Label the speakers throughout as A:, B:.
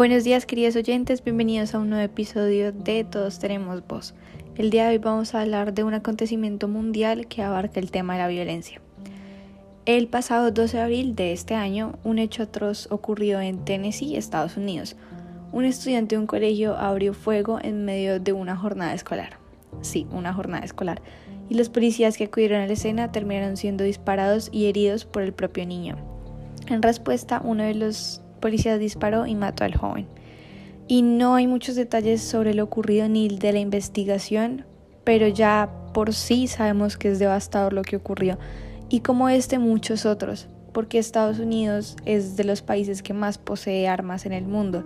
A: Buenos días queridos oyentes, bienvenidos a un nuevo episodio de Todos tenemos voz. El día de hoy vamos a hablar de un acontecimiento mundial que abarca el tema de la violencia. El pasado 12 de abril de este año, un hecho atroz ocurrió en Tennessee, Estados Unidos. Un estudiante de un colegio abrió fuego en medio de una jornada escolar. Sí, una jornada escolar. Y los policías que acudieron a la escena terminaron siendo disparados y heridos por el propio niño. En respuesta, uno de los policías disparó y mató al joven. Y no hay muchos detalles sobre lo ocurrido ni de la investigación, pero ya por sí sabemos que es devastador lo que ocurrió. Y como este, muchos otros, porque Estados Unidos es de los países que más posee armas en el mundo,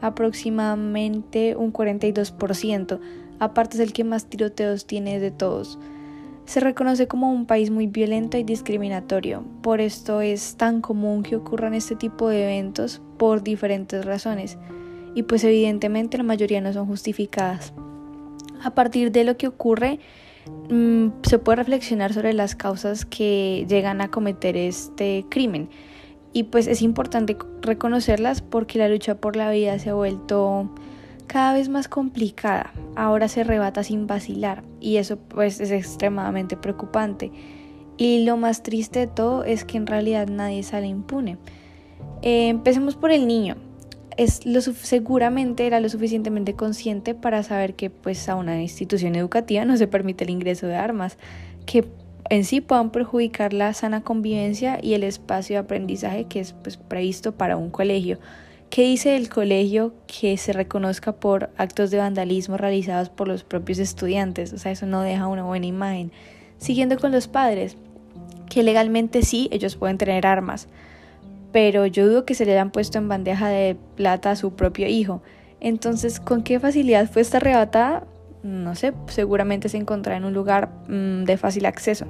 A: aproximadamente un 42%, aparte es el que más tiroteos tiene de todos. Se reconoce como un país muy violento y discriminatorio, por esto es tan común que ocurran este tipo de eventos por diferentes razones, y pues evidentemente la mayoría no son justificadas. A partir de lo que ocurre, mm, se puede reflexionar sobre las causas que llegan a cometer este crimen. Y pues es importante reconocerlas porque la lucha por la vida se ha vuelto cada vez más complicada. Ahora se rebata sin vacilar y eso pues es extremadamente preocupante. Y lo más triste de todo es que en realidad nadie sale impune. Eh, empecemos por el niño. Es lo, seguramente era lo suficientemente consciente para saber que pues a una institución educativa no se permite el ingreso de armas que en sí puedan perjudicar la sana convivencia y el espacio de aprendizaje que es pues, previsto para un colegio. ¿Qué dice el colegio que se reconozca por actos de vandalismo realizados por los propios estudiantes? O sea, eso no deja una buena imagen. Siguiendo con los padres, que legalmente sí, ellos pueden tener armas, pero yo dudo que se le hayan puesto en bandeja de plata a su propio hijo. Entonces, ¿con qué facilidad fue esta arrebatada? No sé, seguramente se encontrará en un lugar mm, de fácil acceso.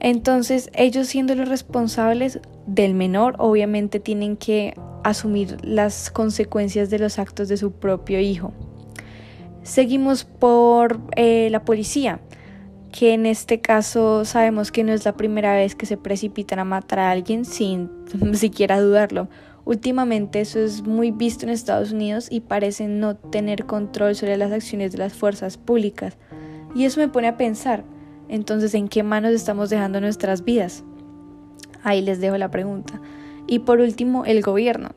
A: Entonces, ellos siendo los responsables del menor, obviamente tienen que asumir las consecuencias de los actos de su propio hijo. Seguimos por eh, la policía, que en este caso sabemos que no es la primera vez que se precipitan a matar a alguien sin siquiera dudarlo. Últimamente eso es muy visto en Estados Unidos y parece no tener control sobre las acciones de las fuerzas públicas. Y eso me pone a pensar, entonces, ¿en qué manos estamos dejando nuestras vidas? Ahí les dejo la pregunta. Y por último, el gobierno,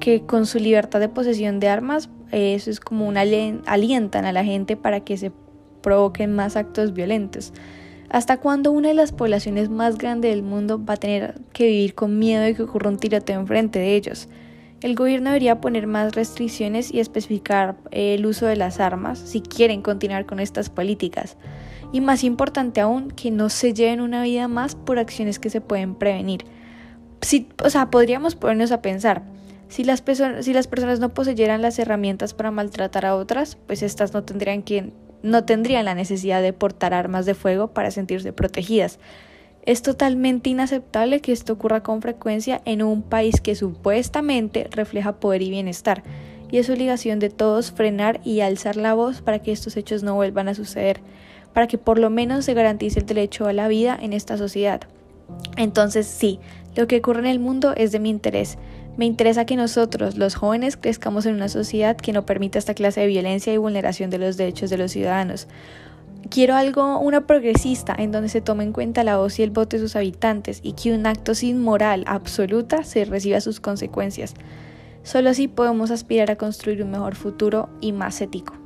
A: que con su libertad de posesión de armas, eso es como una alientan a la gente para que se provoquen más actos violentos. ¿Hasta cuándo una de las poblaciones más grandes del mundo va a tener que vivir con miedo de que ocurra un tiroteo enfrente de ellos? El gobierno debería poner más restricciones y especificar el uso de las armas si quieren continuar con estas políticas. Y más importante aún, que no se lleven una vida más por acciones que se pueden prevenir si, o sea, podríamos ponernos a pensar, si las, personas no poseyeran las herramientas para maltratar a otras, pues estas no tendrían, no tendrían la necesidad de portar armas de fuego para sentirse protegidas. Es totalmente inaceptable que esto ocurra con frecuencia en un país que supuestamente refleja poder y bienestar, y es obligación de todos frenar y alzar la voz para que estos hechos no vuelvan a suceder, para que por lo menos se garantice el derecho a la vida en esta sociedad. Entonces sí, lo que ocurre en el mundo es de mi interés. Me interesa que nosotros, los jóvenes, crezcamos en una sociedad que no permita esta clase de violencia y vulneración de los derechos de los ciudadanos. Quiero algo, una progresista, en donde se tome en cuenta la voz y el voto de sus habitantes y que un acto sin moral absoluta se reciba sus consecuencias. Solo así podemos aspirar a construir un mejor futuro y más ético.